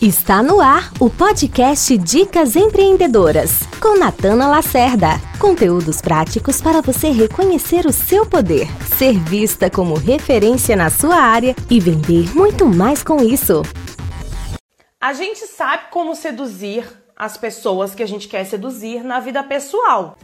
Está no ar o podcast Dicas Empreendedoras, com Natana Lacerda. Conteúdos práticos para você reconhecer o seu poder, ser vista como referência na sua área e vender muito mais com isso. A gente sabe como seduzir as pessoas que a gente quer seduzir na vida pessoal.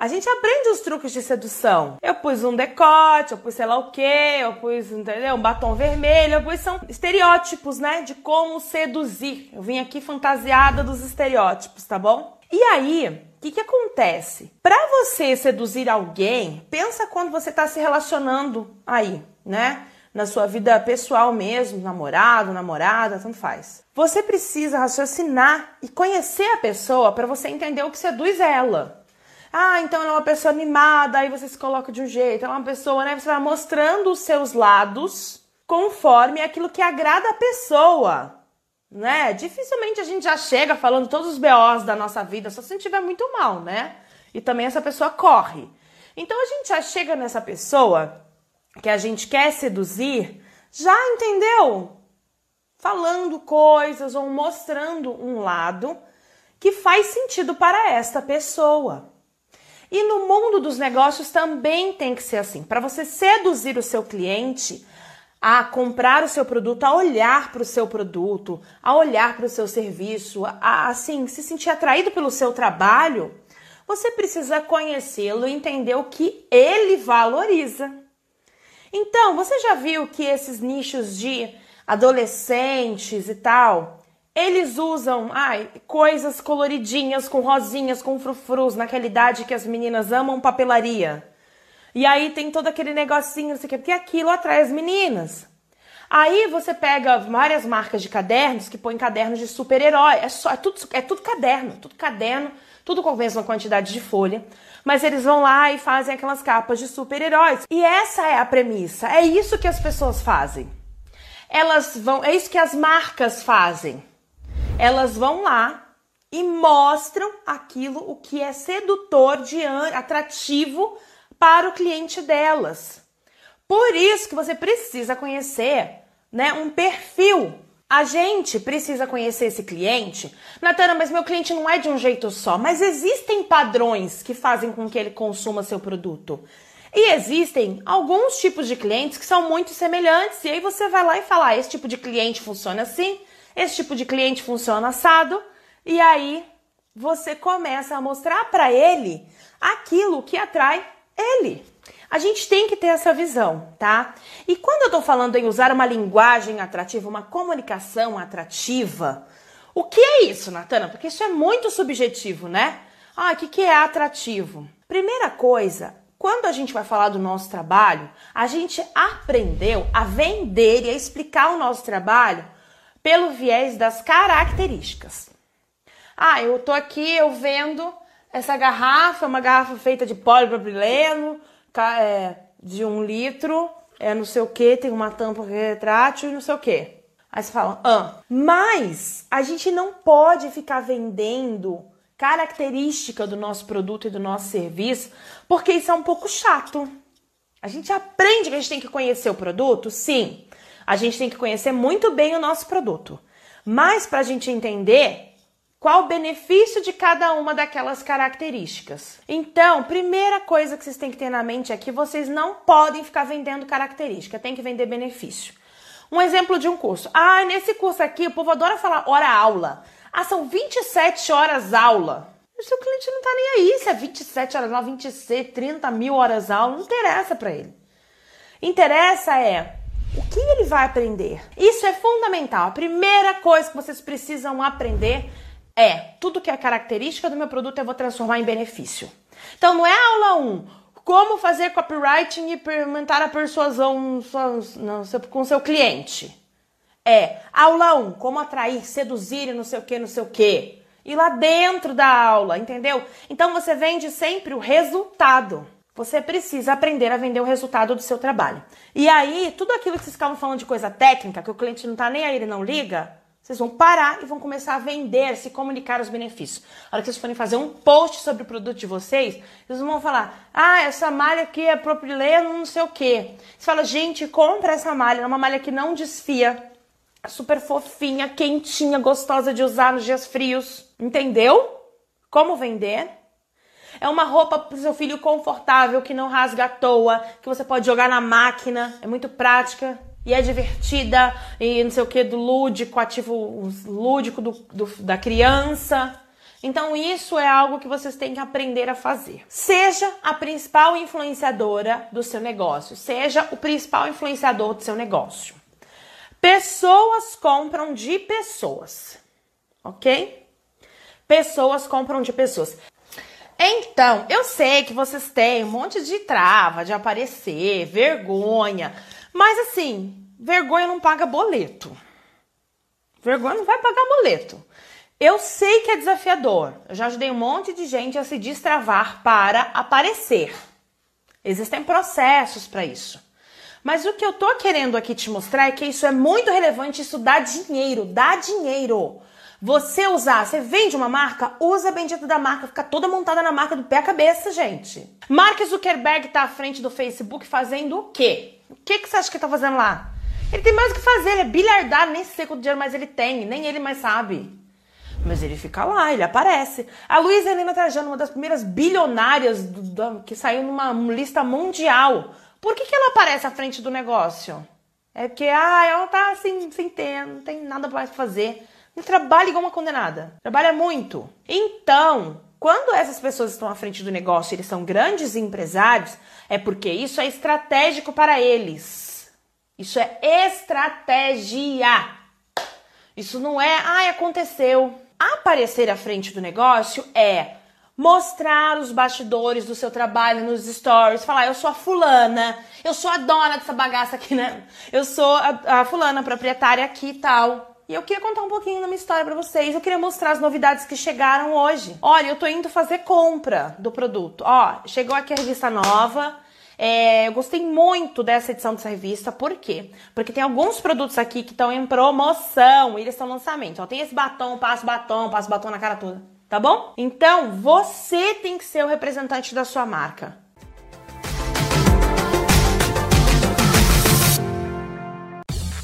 A gente aprende os truques de sedução. Eu pus um decote, eu pus sei lá o que, eu pus, entendeu? Um batom vermelho, eu pus são estereótipos, né? De como seduzir. Eu vim aqui fantasiada dos estereótipos, tá bom? E aí, o que, que acontece? Para você seduzir alguém, pensa quando você está se relacionando aí, né? Na sua vida pessoal mesmo, namorado, namorada, tanto faz. Você precisa raciocinar e conhecer a pessoa para você entender o que seduz ela. Ah, então ela é uma pessoa animada, aí você se coloca de um jeito. Ela é uma pessoa, né? Você vai mostrando os seus lados conforme aquilo que agrada a pessoa, né? Dificilmente a gente já chega falando todos os BOs da nossa vida, só se a gente estiver muito mal, né? E também essa pessoa corre. Então a gente já chega nessa pessoa que a gente quer seduzir, já entendeu? Falando coisas ou mostrando um lado que faz sentido para esta pessoa. E no mundo dos negócios também tem que ser assim. Para você seduzir o seu cliente a comprar o seu produto, a olhar para o seu produto, a olhar para o seu serviço, a assim se sentir atraído pelo seu trabalho, você precisa conhecê-lo e entender o que ele valoriza. Então, você já viu que esses nichos de adolescentes e tal, eles usam ai, coisas coloridinhas, com rosinhas, com frufrus, naquela idade que as meninas amam papelaria. E aí tem todo aquele negocinho, não sei o porque aquilo atrai as meninas. Aí você pega várias marcas de cadernos que põem cadernos de super-herói. É, é, tudo, é tudo caderno, tudo caderno, tudo com a mesma quantidade de folha. Mas eles vão lá e fazem aquelas capas de super-heróis. E essa é a premissa. É isso que as pessoas fazem. Elas vão. É isso que as marcas fazem elas vão lá e mostram aquilo o que é sedutor, de atrativo para o cliente delas. Por isso que você precisa conhecer, né, um perfil. A gente precisa conhecer esse cliente. Natana, mas meu cliente não é de um jeito só, mas existem padrões que fazem com que ele consuma seu produto. E existem alguns tipos de clientes que são muito semelhantes, e aí você vai lá e fala: ah, esse tipo de cliente funciona assim, esse tipo de cliente funciona assado e aí você começa a mostrar para ele aquilo que atrai ele. A gente tem que ter essa visão, tá? E quando eu tô falando em usar uma linguagem atrativa, uma comunicação atrativa, o que é isso, Natana? Porque isso é muito subjetivo, né? Ah, o que, que é atrativo? Primeira coisa, quando a gente vai falar do nosso trabalho, a gente aprendeu a vender e a explicar o nosso trabalho pelo viés das características. Ah, eu tô aqui, eu vendo essa garrafa, uma garrafa feita de polipropileno, é, de um litro, é não sei o que, tem uma tampa retrátil e não sei o que. Aí você fala, ah, mas a gente não pode ficar vendendo característica do nosso produto e do nosso serviço, porque isso é um pouco chato. A gente aprende que a gente tem que conhecer o produto, sim a gente tem que conhecer muito bem o nosso produto. Mas para a gente entender qual o benefício de cada uma daquelas características. Então, primeira coisa que vocês têm que ter na mente é que vocês não podem ficar vendendo característica, tem que vender benefício. Um exemplo de um curso. Ah, nesse curso aqui o povo adora falar hora aula. Ah, são 27 horas aula. O seu cliente não tá nem aí se é 27 horas aula, 26, 30 mil horas aula, não interessa para ele. Interessa é o que ele vai aprender? Isso é fundamental. A primeira coisa que vocês precisam aprender é tudo que é característica do meu produto eu vou transformar em benefício. Então não é aula 1, como fazer copywriting e aumentar a persuasão com seu cliente. É aula 1, como atrair, seduzir e não sei o que, não sei o que. E lá dentro da aula, entendeu? Então você vende sempre o resultado. Você precisa aprender a vender o resultado do seu trabalho. E aí, tudo aquilo que vocês ficavam falando de coisa técnica, que o cliente não tá nem aí, ele não liga, Vocês vão parar e vão começar a vender, se comunicar os benefícios. A hora que vocês forem fazer um post sobre o produto de vocês, vocês vão falar: ah, essa malha aqui é propileno, não sei o quê. Você fala, gente, compra essa malha, é uma malha que não desfia, super fofinha, quentinha, gostosa de usar nos dias frios. Entendeu? Como vender? É uma roupa para seu filho confortável, que não rasga à toa, que você pode jogar na máquina, é muito prática e é divertida e não sei o que do lúdico, ativo lúdico do, do, da criança. Então isso é algo que vocês têm que aprender a fazer. Seja a principal influenciadora do seu negócio, seja o principal influenciador do seu negócio. Pessoas compram de pessoas, ok? Pessoas compram de pessoas. Então, eu sei que vocês têm um monte de trava de aparecer, vergonha, mas assim, vergonha não paga boleto. Vergonha não vai pagar boleto. Eu sei que é desafiador. Eu já ajudei um monte de gente a se destravar para aparecer. Existem processos para isso. Mas o que eu tô querendo aqui te mostrar é que isso é muito relevante, isso dá dinheiro, dá dinheiro. Você usar, você vende uma marca, usa a bendita da marca, fica toda montada na marca do pé a cabeça, gente. Mark Zuckerberg tá à frente do Facebook fazendo o quê? O que, que você acha que ele tá fazendo lá? Ele tem mais o que fazer, ele é bilhardário, nem sei quanto dinheiro mais ele tem, nem ele mais sabe. Mas ele fica lá, ele aparece. A Luísa Helena Trajano, uma das primeiras bilionárias do, do, que saiu numa lista mundial. Por que, que ela aparece à frente do negócio? É porque, ah, ela tá assim, sem ter, não tem nada mais pra fazer. Ele trabalha igual uma condenada. Trabalha muito. Então, quando essas pessoas estão à frente do negócio e eles são grandes empresários, é porque isso é estratégico para eles. Isso é estratégia. Isso não é, ai, aconteceu. Aparecer à frente do negócio é mostrar os bastidores do seu trabalho nos stories, falar eu sou a fulana, eu sou a dona dessa bagaça aqui, né? Eu sou a, a fulana proprietária aqui e tal. E eu queria contar um pouquinho da minha história para vocês. Eu queria mostrar as novidades que chegaram hoje. Olha, eu tô indo fazer compra do produto. Ó, chegou aqui a revista nova. É, eu gostei muito dessa edição dessa revista, por quê? Porque tem alguns produtos aqui que estão em promoção e eles estão lançamento. Ó, tem esse batom, passo batom, passo batom na cara toda, tá bom? Então, você tem que ser o representante da sua marca.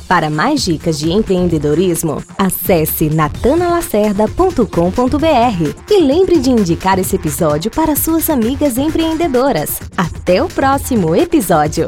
Para mais dicas de empreendedorismo, acesse natanalacerda.com.br e lembre de indicar esse episódio para suas amigas empreendedoras. Até o próximo episódio!